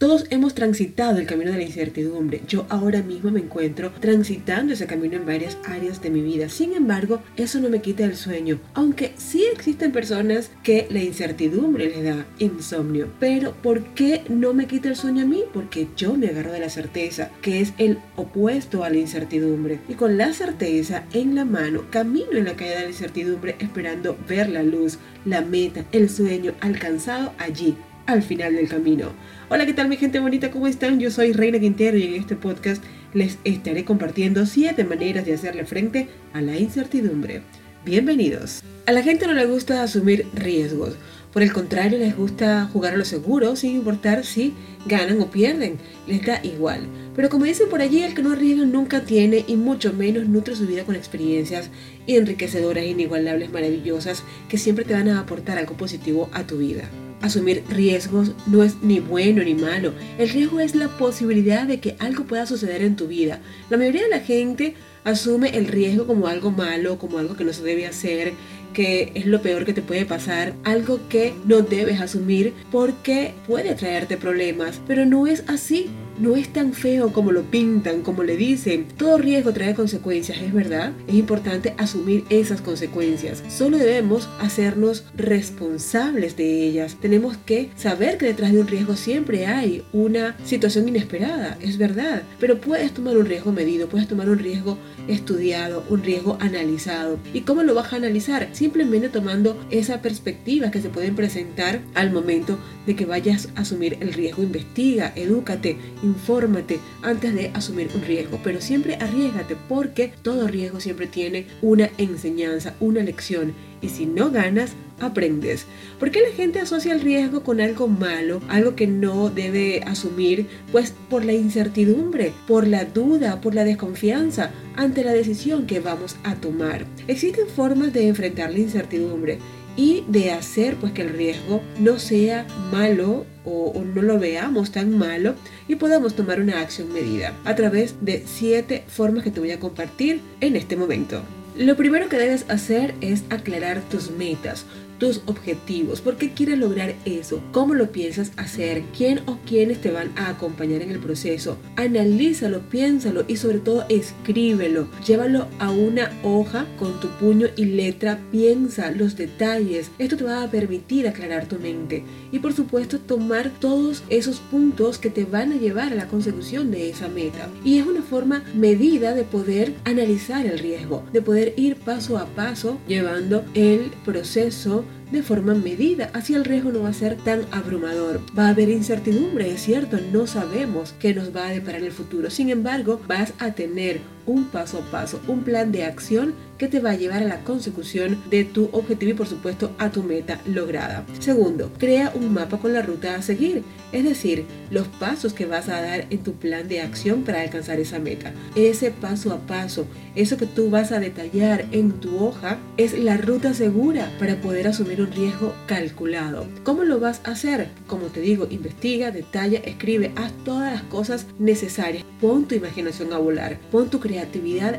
Todos hemos transitado el camino de la incertidumbre. Yo ahora mismo me encuentro transitando ese camino en varias áreas de mi vida. Sin embargo, eso no me quita el sueño. Aunque sí existen personas que la incertidumbre les da insomnio. Pero ¿por qué no me quita el sueño a mí? Porque yo me agarro de la certeza, que es el opuesto a la incertidumbre. Y con la certeza en la mano, camino en la caída de la incertidumbre esperando ver la luz, la meta, el sueño alcanzado allí al final del camino. Hola, ¿qué tal mi gente bonita? ¿Cómo están? Yo soy Reina Quintero y en este podcast les estaré compartiendo 7 maneras de hacerle frente a la incertidumbre. Bienvenidos. A la gente no le gusta asumir riesgos. Por el contrario, les gusta jugar a lo seguro sin importar si ganan o pierden. Les da igual. Pero como dicen por allí, el que no arriesga nunca tiene y mucho menos nutre su vida con experiencias enriquecedoras, inigualables, maravillosas, que siempre te van a aportar algo positivo a tu vida. Asumir riesgos no es ni bueno ni malo. El riesgo es la posibilidad de que algo pueda suceder en tu vida. La mayoría de la gente asume el riesgo como algo malo, como algo que no se debe hacer, que es lo peor que te puede pasar, algo que no debes asumir porque puede traerte problemas, pero no es así no es tan feo como lo pintan, como le dicen. Todo riesgo trae consecuencias, ¿es verdad? Es importante asumir esas consecuencias. Solo debemos hacernos responsables de ellas. Tenemos que saber que detrás de un riesgo siempre hay una situación inesperada, es verdad. Pero puedes tomar un riesgo medido, puedes tomar un riesgo estudiado, un riesgo analizado. ¿Y cómo lo vas a analizar? Simplemente tomando esa perspectiva que se pueden presentar al momento de que vayas a asumir el riesgo. Investiga, edúcate, infórmate antes de asumir un riesgo, pero siempre arriesgate porque todo riesgo siempre tiene una enseñanza, una lección y si no ganas, aprendes. ¿Por qué la gente asocia el riesgo con algo malo, algo que no debe asumir? Pues por la incertidumbre, por la duda, por la desconfianza ante la decisión que vamos a tomar. Existen formas de enfrentar la incertidumbre y de hacer pues que el riesgo no sea malo o, no lo veamos tan malo y podamos tomar una acción medida a través de siete formas que te voy a compartir en este momento. Lo primero que debes hacer es aclarar tus metas, tus objetivos, por qué quieres lograr eso, cómo lo piensas hacer, quién o quiénes te van a acompañar en el proceso. Analízalo, piénsalo y sobre todo escríbelo. Llévalo a una hoja con tu puño y letra, piensa los detalles. Esto te va a permitir aclarar tu mente y por supuesto tomar todos esos puntos que te van a llevar a la consecución de esa meta. Y es una forma medida de poder analizar el riesgo, de poder ir paso a paso llevando el proceso de forma medida, así el riesgo no va a ser tan abrumador. Va a haber incertidumbre, es cierto, no sabemos qué nos va a deparar el futuro. Sin embargo, vas a tener un paso a paso, un plan de acción que te va a llevar a la consecución de tu objetivo y por supuesto a tu meta lograda. Segundo, crea un mapa con la ruta a seguir, es decir, los pasos que vas a dar en tu plan de acción para alcanzar esa meta. Ese paso a paso, eso que tú vas a detallar en tu hoja, es la ruta segura para poder asumir un riesgo calculado. ¿Cómo lo vas a hacer? Como te digo, investiga, detalla, escribe, haz todas las cosas necesarias. Pon tu imaginación a volar, pon tu creatividad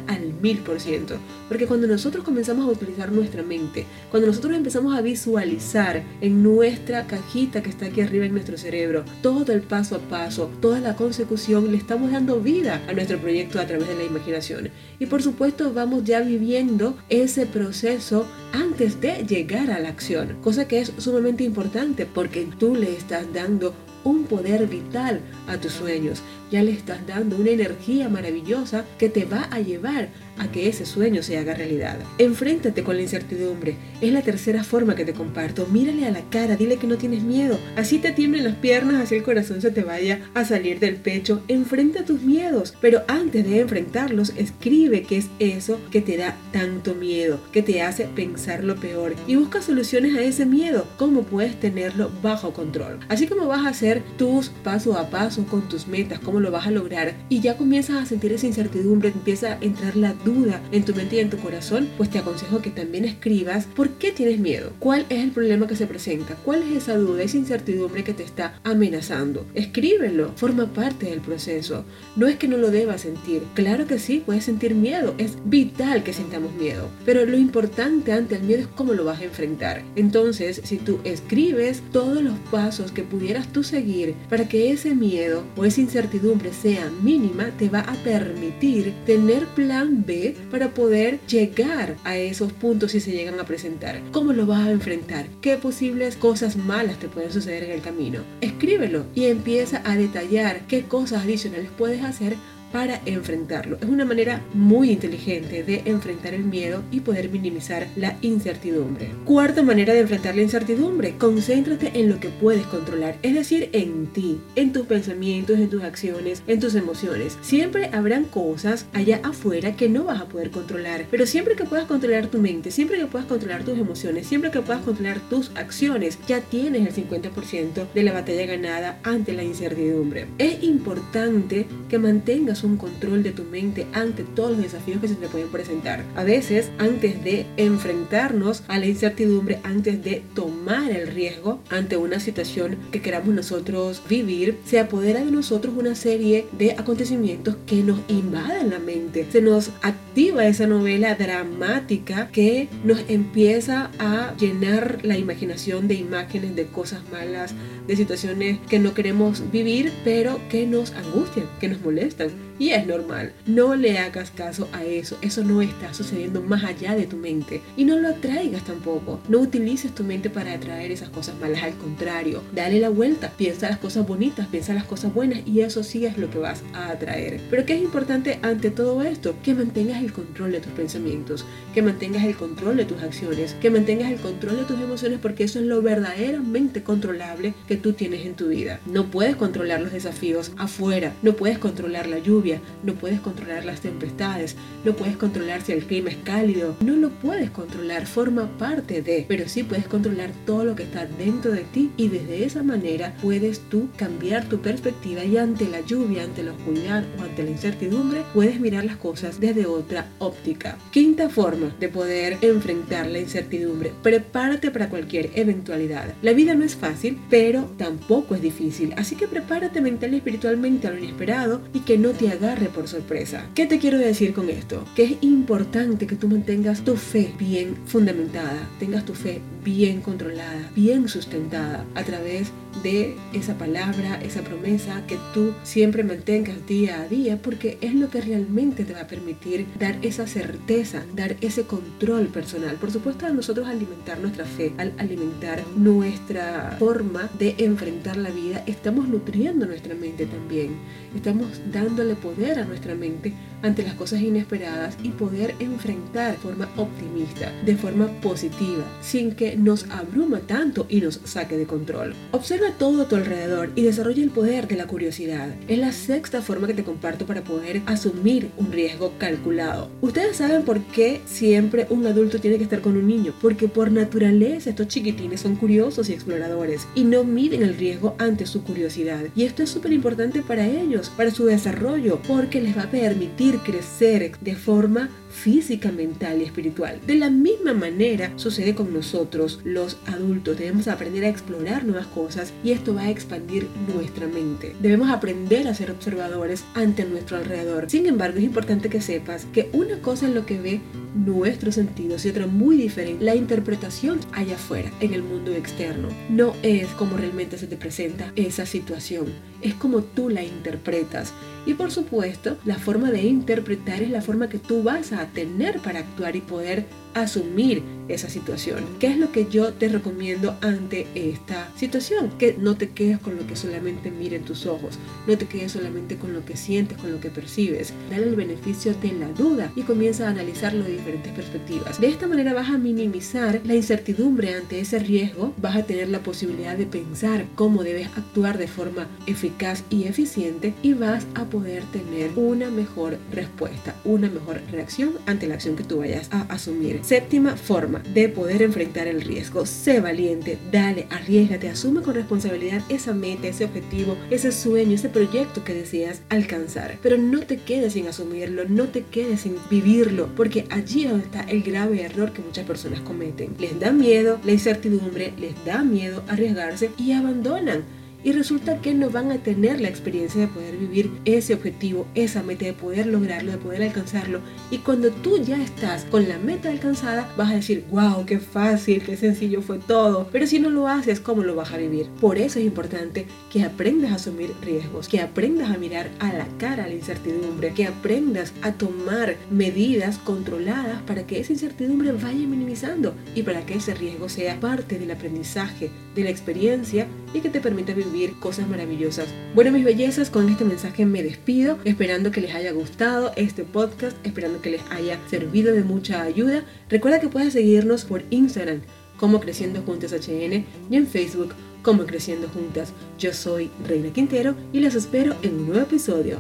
al mil por ciento. Porque cuando nosotros comenzamos a utilizar nuestra mente, cuando nosotros empezamos a visualizar en nuestra cajita que está aquí arriba en nuestro cerebro, todo el paso a paso, toda la consecución, le estamos dando vida a nuestro proyecto a través de la imaginación. Y por supuesto vamos ya viviendo ese proceso antes de llegar a la acción, cosa que es sumamente importante porque tú le estás dando un poder vital a tus sueños. Ya le estás dando una energía maravillosa que te va a llevar a que ese sueño se haga realidad. Enfréntate con la incertidumbre. Es la tercera forma que te comparto. Mírale a la cara, dile que no tienes miedo. Así te tiemblen las piernas, así el corazón se te vaya a salir del pecho. Enfrenta tus miedos, pero antes de enfrentarlos, escribe qué es eso que te da tanto miedo, que te hace pensar lo peor y busca soluciones a ese miedo, cómo puedes tenerlo bajo control. Así como vas a hacer tus paso a paso con tus metas, cómo lo vas a lograr y ya comienzas a sentir esa incertidumbre, empieza a entrar la duda en tu mente y en tu corazón, pues te aconsejo que también escribas por qué tienes miedo, cuál es el problema que se presenta, cuál es esa duda, esa incertidumbre que te está amenazando. Escríbelo, forma parte del proceso. No es que no lo debas sentir, claro que sí, puedes sentir miedo, es vital que sintamos miedo, pero lo importante ante el miedo es cómo lo vas a enfrentar. Entonces, si tú escribes todos los pasos que pudieras tú seguir para que ese miedo o esa incertidumbre sea mínima te va a permitir tener plan B para poder llegar a esos puntos si se llegan a presentar. ¿Cómo lo vas a enfrentar? ¿Qué posibles cosas malas te pueden suceder en el camino? Escríbelo y empieza a detallar qué cosas adicionales puedes hacer para enfrentarlo. Es una manera muy inteligente de enfrentar el miedo y poder minimizar la incertidumbre. Cuarta manera de enfrentar la incertidumbre, concéntrate en lo que puedes controlar, es decir, en ti, en tus pensamientos, en tus acciones, en tus emociones. Siempre habrán cosas allá afuera que no vas a poder controlar, pero siempre que puedas controlar tu mente, siempre que puedas controlar tus emociones, siempre que puedas controlar tus acciones, ya tienes el 50% de la batalla ganada ante la incertidumbre. Es importante que mantengas un control de tu mente ante todos los desafíos que se te pueden presentar. A veces, antes de enfrentarnos a la incertidumbre, antes de tomar el riesgo ante una situación que queramos nosotros vivir, se apodera de nosotros una serie de acontecimientos que nos invaden la mente. Se nos activa esa novela dramática que nos empieza a llenar la imaginación de imágenes, de cosas malas, de situaciones que no queremos vivir, pero que nos angustian, que nos molestan. Y es normal. No le hagas caso a eso. Eso no está sucediendo más allá de tu mente. Y no lo atraigas tampoco. No utilices tu mente para atraer esas cosas malas. Al contrario, dale la vuelta. Piensa las cosas bonitas, piensa las cosas buenas y eso sí es lo que vas a atraer. Pero ¿qué es importante ante todo esto? Que mantengas el control de tus pensamientos, que mantengas el control de tus acciones, que mantengas el control de tus emociones porque eso es lo verdaderamente controlable que tú tienes en tu vida. No puedes controlar los desafíos afuera, no puedes controlar la lluvia no puedes controlar las tempestades, no puedes controlar si el clima es cálido, no lo puedes controlar, forma parte de, pero sí puedes controlar todo lo que está dentro de ti y desde esa manera puedes tú cambiar tu perspectiva y ante la lluvia, ante la oscuridad o ante la incertidumbre, puedes mirar las cosas desde otra óptica. Quinta forma de poder enfrentar la incertidumbre, prepárate para cualquier eventualidad. La vida no es fácil, pero tampoco es difícil, así que prepárate mental y espiritualmente a lo inesperado y que no te agarre por sorpresa. ¿Qué te quiero decir con esto? Que es importante que tú mantengas tu fe bien fundamentada, tengas tu fe bien controlada, bien sustentada a través de esa palabra, esa promesa que tú siempre mantengas día a día porque es lo que realmente te va a permitir dar esa certeza, dar ese control personal. Por supuesto, a nosotros alimentar nuestra fe, al alimentar nuestra forma de enfrentar la vida, estamos nutriendo nuestra mente también. Estamos dándole poder a nuestra mente ante las cosas inesperadas y poder enfrentar de forma optimista, de forma positiva, sin que nos abruma tanto y nos saque de control. Observa todo a tu alrededor y desarrolla el poder de la curiosidad. Es la sexta forma que te comparto para poder asumir un riesgo calculado. Ustedes saben por qué siempre un adulto tiene que estar con un niño, porque por naturaleza estos chiquitines son curiosos y exploradores y no miden el riesgo ante su curiosidad. Y esto es súper importante para ellos, para su desarrollo, porque les va a permitir crecer de forma física, mental y espiritual. De la misma manera sucede con nosotros, los adultos. Debemos aprender a explorar nuevas cosas y esto va a expandir nuestra mente. Debemos aprender a ser observadores ante nuestro alrededor. Sin embargo, es importante que sepas que una cosa es lo que ve nuestros sentidos y otra muy diferente, la interpretación allá afuera, en el mundo externo. No es como realmente se te presenta esa situación, es como tú la interpretas. Y por supuesto, la forma de interpretar es la forma que tú vas a tener para actuar y poder asumir esa situación. ¿Qué es lo que yo te recomiendo ante esta situación? Que no te quedes con lo que solamente miren tus ojos, no te quedes solamente con lo que sientes, con lo que percibes. Dale el beneficio de la duda y comienza a analizarlo de diferentes perspectivas. De esta manera vas a minimizar la incertidumbre ante ese riesgo, vas a tener la posibilidad de pensar cómo debes actuar de forma eficaz y eficiente y vas a poder tener una mejor respuesta, una mejor reacción ante la acción que tú vayas a asumir. Séptima forma de poder enfrentar el riesgo. Sé valiente, dale, arriesgate, asume con responsabilidad esa meta, ese objetivo, ese sueño, ese proyecto que deseas alcanzar. Pero no te quedes sin asumirlo, no te quedes sin vivirlo, porque allí es donde está el grave error que muchas personas cometen. Les da miedo la incertidumbre, les da miedo arriesgarse y abandonan y resulta que no van a tener la experiencia de poder vivir ese objetivo, esa meta, de poder lograrlo, de poder alcanzarlo. Y cuando tú ya estás con la meta alcanzada, vas a decir, wow, qué fácil, qué sencillo fue todo. Pero si no lo haces, ¿cómo lo vas a vivir? Por eso es importante que aprendas a asumir riesgos, que aprendas a mirar a la cara la incertidumbre, que aprendas a tomar medidas controladas para que esa incertidumbre vaya minimizando y para que ese riesgo sea parte del aprendizaje, de la experiencia y que te permita vivir cosas maravillosas. Bueno, mis bellezas, con este mensaje me despido, esperando que les haya gustado este podcast, esperando que les haya servido de mucha ayuda. Recuerda que puedes seguirnos por Instagram como Creciendo Juntas HN y en Facebook como Creciendo Juntas. Yo soy Reina Quintero y les espero en un nuevo episodio.